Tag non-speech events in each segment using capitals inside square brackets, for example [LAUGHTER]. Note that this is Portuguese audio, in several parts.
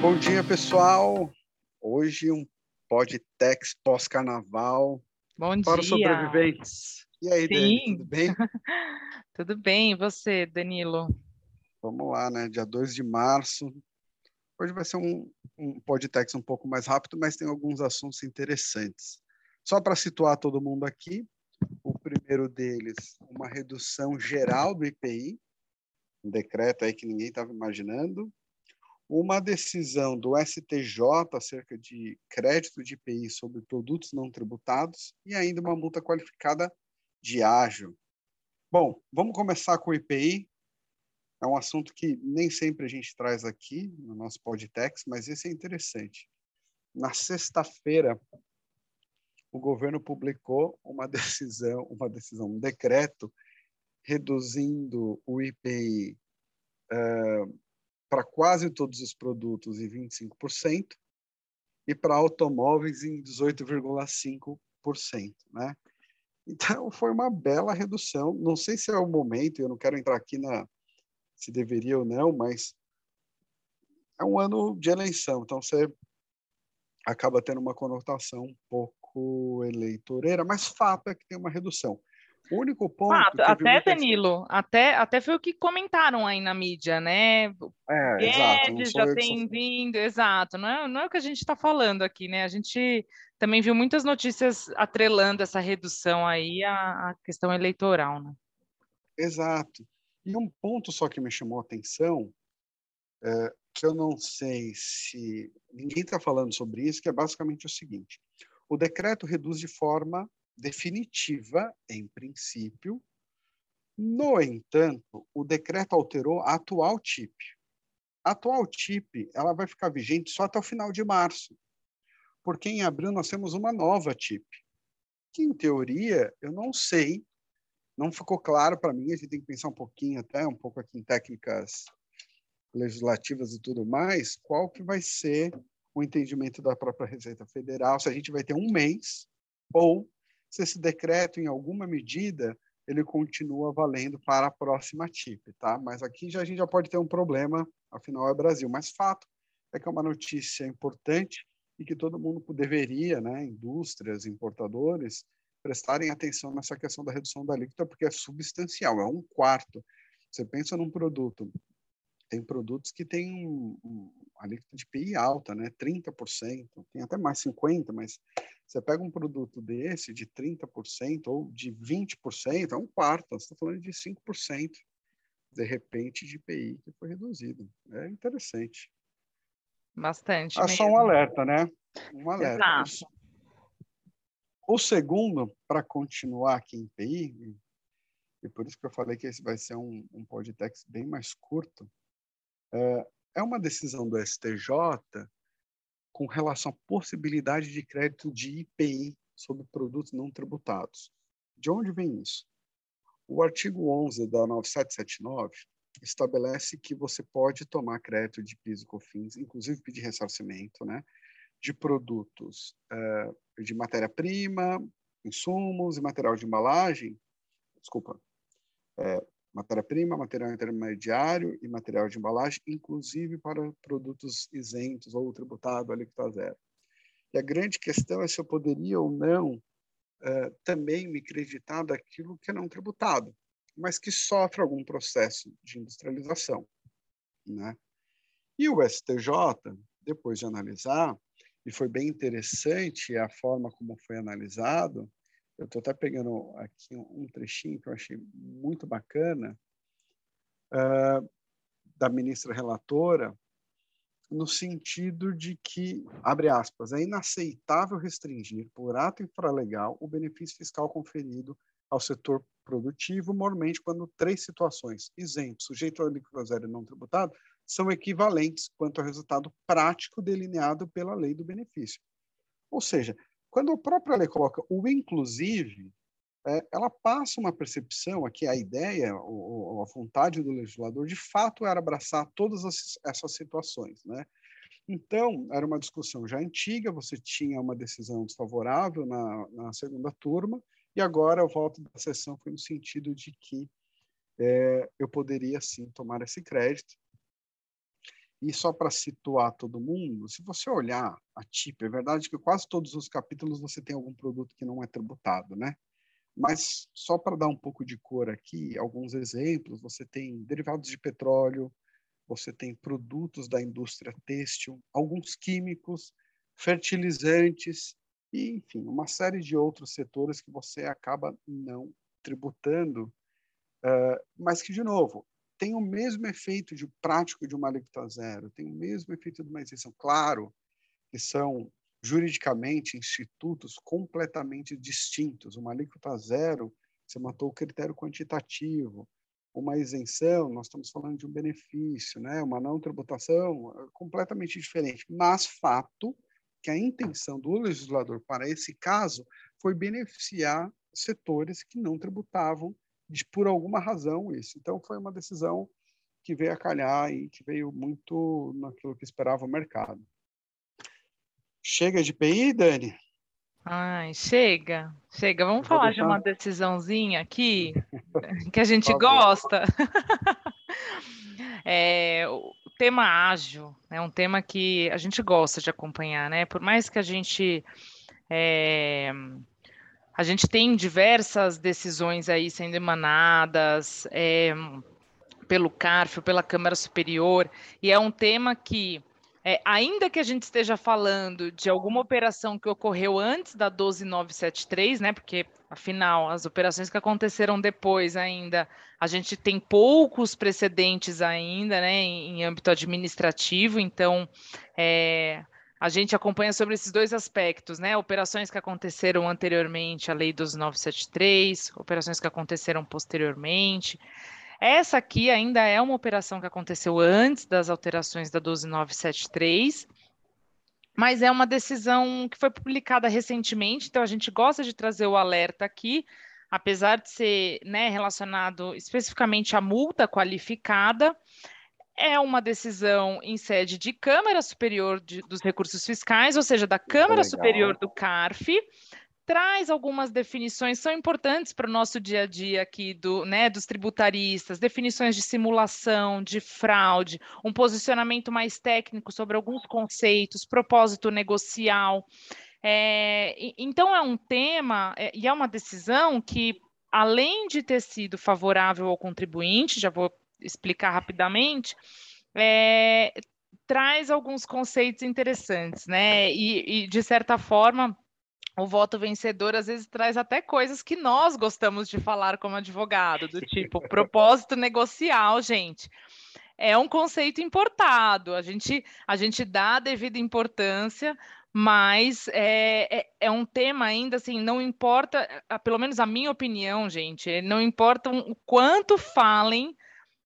Bom dia, pessoal. Hoje um podtex pós-carnaval Bom para dia. os sobreviventes. E aí, Dani, Sim. tudo bem? [LAUGHS] Tudo bem, e você, Danilo? Vamos lá, né? Dia 2 de março. Hoje vai ser um, um podtex um pouco mais rápido, mas tem alguns assuntos interessantes. Só para situar todo mundo aqui, primeiro deles, uma redução geral do IPI, um decreto aí que ninguém estava imaginando, uma decisão do STJ acerca de crédito de IPI sobre produtos não tributados e ainda uma multa qualificada de ágio. Bom, vamos começar com o IPI. É um assunto que nem sempre a gente traz aqui no nosso podtex, mas esse é interessante. Na sexta-feira, o governo publicou uma [LAUGHS] decisão, uma decisão, um decreto reduzindo o IPI uh, para quase todos os produtos em 25% e para automóveis em 18,5%, né? Então foi uma bela redução. Não sei se é o momento, eu não quero entrar aqui na se deveria ou não, mas é um ano de eleição, então você acaba tendo uma conotação um pouco eleitoreira, mas fato é que tem uma redução. O único ponto. Ah, até, Danilo, até, até foi o que comentaram aí na mídia, né? É, Guedes exato. já tem vindo, exato. Não é, não é o que a gente está falando aqui, né? A gente também viu muitas notícias atrelando essa redução aí à, à questão eleitoral, né? Exato. E um ponto só que me chamou a atenção, é, que eu não sei se ninguém está falando sobre isso, que é basicamente o seguinte: o decreto reduz de forma definitiva, em princípio. No entanto, o decreto alterou a atual TIP. A atual TIP ela vai ficar vigente só até o final de março, porque em abril nós temos uma nova TIP, que em teoria eu não sei, não ficou claro para mim, a gente tem que pensar um pouquinho até, um pouco aqui em técnicas legislativas e tudo mais, qual que vai ser o entendimento da própria Receita Federal, se a gente vai ter um mês ou se esse decreto, em alguma medida, ele continua valendo para a próxima TIP, tá? Mas aqui já, a gente já pode ter um problema, afinal é Brasil. Mas fato é que é uma notícia importante e que todo mundo deveria, né, indústrias, importadores, prestarem atenção nessa questão da redução da alíquota, porque é substancial, é um quarto. Você pensa num produto, tem produtos que têm um, um alíquota de PI alta, né, 30%, tem até mais 50%, mas você pega um produto desse de 30% ou de 20%, é um quarto, você está falando de 5%, de repente, de IPI que foi reduzido. É interessante. Bastante. É só um alerta, né? Um alerta. Exato. O segundo, para continuar aqui em IPI, e por isso que eu falei que esse vai ser um, um podtext bem mais curto, é, é uma decisão do STJ com relação à possibilidade de crédito de IPI sobre produtos não tributados. De onde vem isso? O artigo 11 da 9779 estabelece que você pode tomar crédito de PIS e COFINS, inclusive pedir ressarcimento, né, de produtos uh, de matéria-prima, insumos e material de embalagem, desculpa, é, matéria-prima, material intermediário e material de embalagem, inclusive para produtos isentos ou tributado alíquota zero. E a grande questão é se eu poderia ou não uh, também me creditar daquilo que é não tributado, mas que sofre algum processo de industrialização. Né? E o STJ, depois de analisar, e foi bem interessante a forma como foi analisado, eu estou até pegando aqui um trechinho que eu achei muito bacana, uh, da ministra relatora, no sentido de que, abre aspas, é inaceitável restringir, por ato infralegal, o benefício fiscal conferido ao setor produtivo, normalmente quando três situações, isento, sujeito ao alíquota zero e não tributado, são equivalentes quanto ao resultado prático delineado pela lei do benefício. Ou seja, quando a própria lei coloca o inclusive, é, ela passa uma percepção, aqui a ideia, a vontade do legislador, de fato era abraçar todas as, essas situações, né? Então, era uma discussão já antiga, você tinha uma decisão desfavorável na, na segunda turma, E agora o voto da sessão foi no sentido de que é, eu poderia sim tomar esse crédito. E só para situar todo mundo, se você olhar a TIP, é verdade que quase todos os capítulos você tem algum produto que não é tributado, né? Mas só para dar um pouco de cor aqui, alguns exemplos, você tem derivados de petróleo, você tem produtos da indústria têxtil, alguns químicos, fertilizantes e, enfim, uma série de outros setores que você acaba não tributando, uh, mas que, de novo, tem o mesmo efeito de prático de uma alíquota zero, tem o mesmo efeito de uma isenção. Claro que são juridicamente institutos completamente distintos. Uma alíquota zero, você matou o critério quantitativo. Uma isenção, nós estamos falando de um benefício, né? Uma não tributação, é completamente diferente. Mas fato que a intenção do legislador para esse caso foi beneficiar setores que não tributavam por alguma razão isso. Então foi uma decisão que veio a calhar e que veio muito naquilo que esperava o mercado. Chega de PI, Dani? Ai, chega, chega. Vamos falar deixar... de uma decisãozinha aqui [LAUGHS] que a gente gosta. [LAUGHS] é, o tema ágil é um tema que a gente gosta de acompanhar, né? Por mais que a gente é, a gente tem diversas decisões aí sendo emanadas é, pelo CARF, pela Câmara Superior, e é um tema que é, ainda que a gente esteja falando de alguma operação que ocorreu antes da 12973, né? Porque afinal, as operações que aconteceram depois ainda, a gente tem poucos precedentes ainda, né, em, em âmbito administrativo, então é, a gente acompanha sobre esses dois aspectos, né? Operações que aconteceram anteriormente à Lei 12973, operações que aconteceram posteriormente. Essa aqui ainda é uma operação que aconteceu antes das alterações da 12973, mas é uma decisão que foi publicada recentemente, então a gente gosta de trazer o alerta aqui, apesar de ser né, relacionado especificamente à multa qualificada, é uma decisão em sede de Câmara Superior de, dos Recursos Fiscais, ou seja, da Câmara Superior do CARF, traz algumas definições, são importantes para o nosso dia a dia aqui do, né, dos tributaristas, definições de simulação, de fraude, um posicionamento mais técnico sobre alguns conceitos, propósito negocial. É, então é um tema é, e é uma decisão que, além de ter sido favorável ao contribuinte, já vou explicar rapidamente, é, traz alguns conceitos interessantes, né? E, e de certa forma o voto vencedor às vezes traz até coisas que nós gostamos de falar como advogado, do tipo [LAUGHS] propósito negocial, gente. É um conceito importado, a gente, a gente dá a devida importância, mas é, é, é, um tema ainda assim, não importa, pelo menos a minha opinião, gente, não importa o quanto falem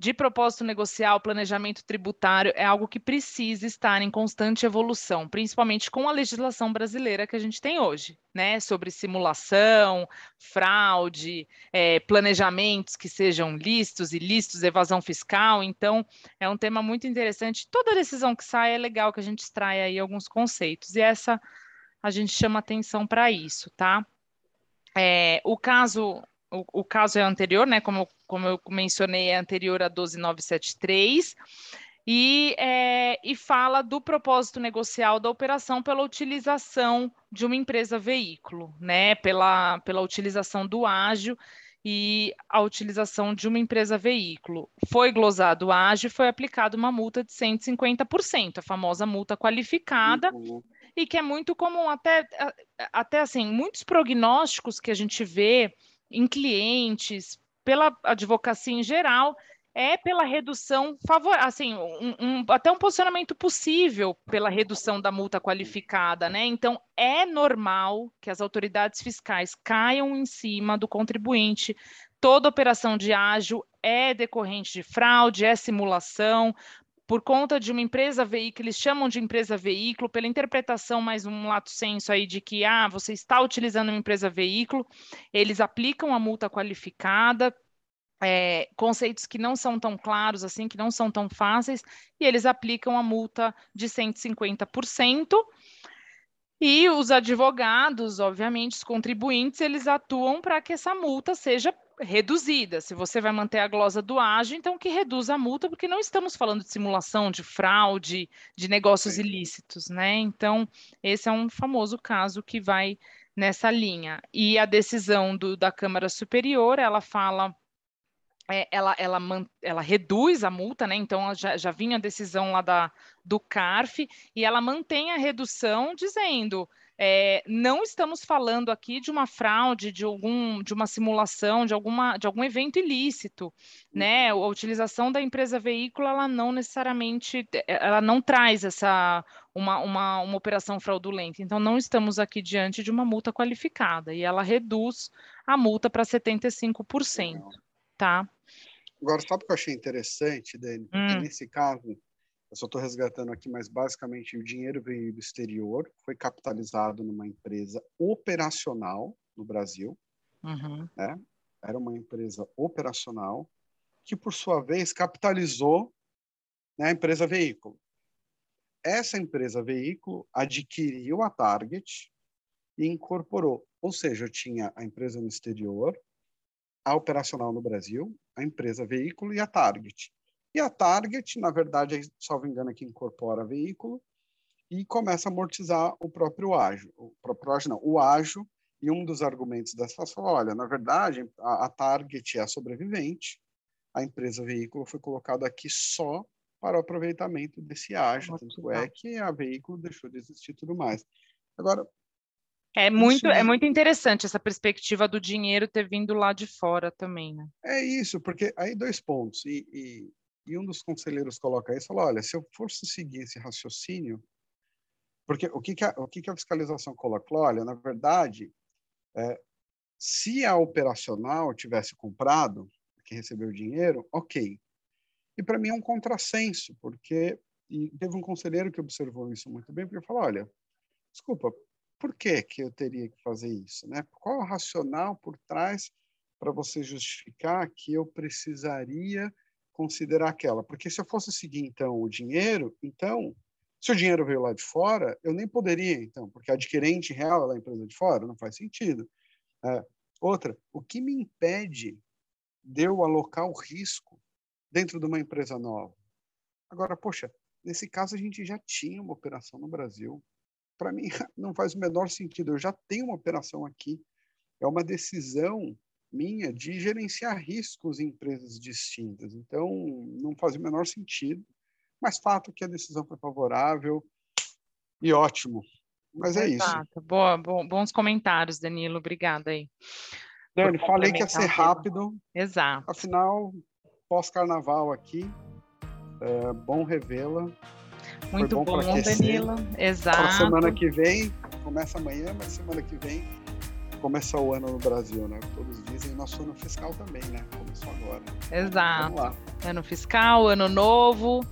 de propósito negocial, planejamento tributário é algo que precisa estar em constante evolução, principalmente com a legislação brasileira que a gente tem hoje, né? Sobre simulação, fraude, é, planejamentos que sejam listos, ilícitos, evasão fiscal. Então, é um tema muito interessante. Toda decisão que sai é legal que a gente extraia aí alguns conceitos, e essa a gente chama atenção para isso, tá? É, o caso o, o, caso é anterior, né? Como, como eu mencionei, é anterior a 12973, e, é, e fala do propósito negocial da operação pela utilização de uma empresa veículo, né? Pela, pela utilização do ágio e a utilização de uma empresa veículo. Foi glosado o ágio e foi aplicada uma multa de 150%, a famosa multa qualificada. Uhum. E que é muito comum, até, até assim, muitos prognósticos que a gente vê em clientes, pela advocacia em geral, é pela redução favor, assim, um, um, até um posicionamento possível pela redução da multa qualificada, né? Então é normal que as autoridades fiscais caiam em cima do contribuinte. Toda operação de ágio é decorrente de fraude, é simulação, por conta de uma empresa veículo, eles chamam de empresa veículo, pela interpretação mais um lato senso aí de que ah, você está utilizando uma empresa veículo, eles aplicam a multa qualificada, é, conceitos que não são tão claros assim, que não são tão fáceis, e eles aplicam a multa de 150%. E os advogados, obviamente, os contribuintes, eles atuam para que essa multa seja reduzida. Se você vai manter a glosa do ágio, então que reduza a multa, porque não estamos falando de simulação, de fraude, de negócios Sim. ilícitos, né? Então, esse é um famoso caso que vai nessa linha. E a decisão do, da Câmara Superior, ela fala é, ela, ela, ela reduz a multa, né? Então já, já vinha a decisão lá da, do CARF e ela mantém a redução, dizendo é, não estamos falando aqui de uma fraude, de algum, de uma simulação, de alguma, de algum evento ilícito, né? Uhum. A utilização da empresa veículo, ela não necessariamente, ela não traz essa uma, uma, uma operação fraudulenta. Então, não estamos aqui diante de uma multa qualificada e ela reduz a multa para 75%, tá? Agora, sabe o que eu achei interessante, Dani? Porque hum. nesse caso, eu só estou resgatando aqui, mas basicamente o dinheiro veio do exterior, foi capitalizado numa empresa operacional no Brasil, uhum. né? Era uma empresa operacional que, por sua vez, capitalizou né, a empresa veículo. Essa empresa veículo adquiriu a Target e incorporou, ou seja, tinha a empresa no exterior, a operacional no Brasil, a empresa veículo e a Target. E a Target, na verdade, é, salvo engano, que incorpora veículo e começa a amortizar o próprio ágio. O próprio ágio não, o ágio. E um dos argumentos dessa falou, olha, na verdade, a, a Target é a sobrevivente, a empresa veículo foi colocada aqui só para o aproveitamento desse ágio, tanto é que a veículo deixou de existir tudo mais. Agora, é muito, é muito interessante essa perspectiva do dinheiro ter vindo lá de fora também, né? É isso, porque aí dois pontos. E, e, e um dos conselheiros coloca isso, fala, olha, se eu fosse seguir esse raciocínio, porque o que, que, a, o que, que a fiscalização coloca? Olha, na verdade, é, se a operacional tivesse comprado, que recebeu o dinheiro, ok. E para mim é um contrassenso, porque e teve um conselheiro que observou isso muito bem, porque falou, olha, desculpa, por que, que eu teria que fazer isso? Né? Qual o racional por trás para você justificar que eu precisaria considerar aquela? Porque se eu fosse seguir, então, o dinheiro, então, se o dinheiro veio lá de fora, eu nem poderia, então, porque adquirente real é a empresa de fora, não faz sentido. É, outra, o que me impede de eu alocar o risco dentro de uma empresa nova? Agora, poxa, nesse caso a gente já tinha uma operação no Brasil, para mim [LAUGHS] não faz o menor sentido. Eu já tenho uma operação aqui. É uma decisão minha de gerenciar riscos em empresas distintas. Então, não faz o menor sentido. Mas fato que a decisão foi favorável e ótimo. Mas é Exato. isso. Boa, bons comentários, Danilo. Obrigada aí. Dani, falei que ia ser rápido. Exato. Afinal, pós-carnaval aqui, é, bom revê-la. Muito bom, bom Danilo. Exato. Para semana que vem, começa amanhã, mas semana que vem começa o ano no Brasil, né? Todos dizem, nosso ano fiscal também, né? Começou agora. Exato. Ano fiscal, ano novo.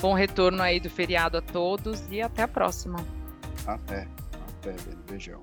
Bom retorno aí do feriado a todos e até a próxima. Até. Até, beijão.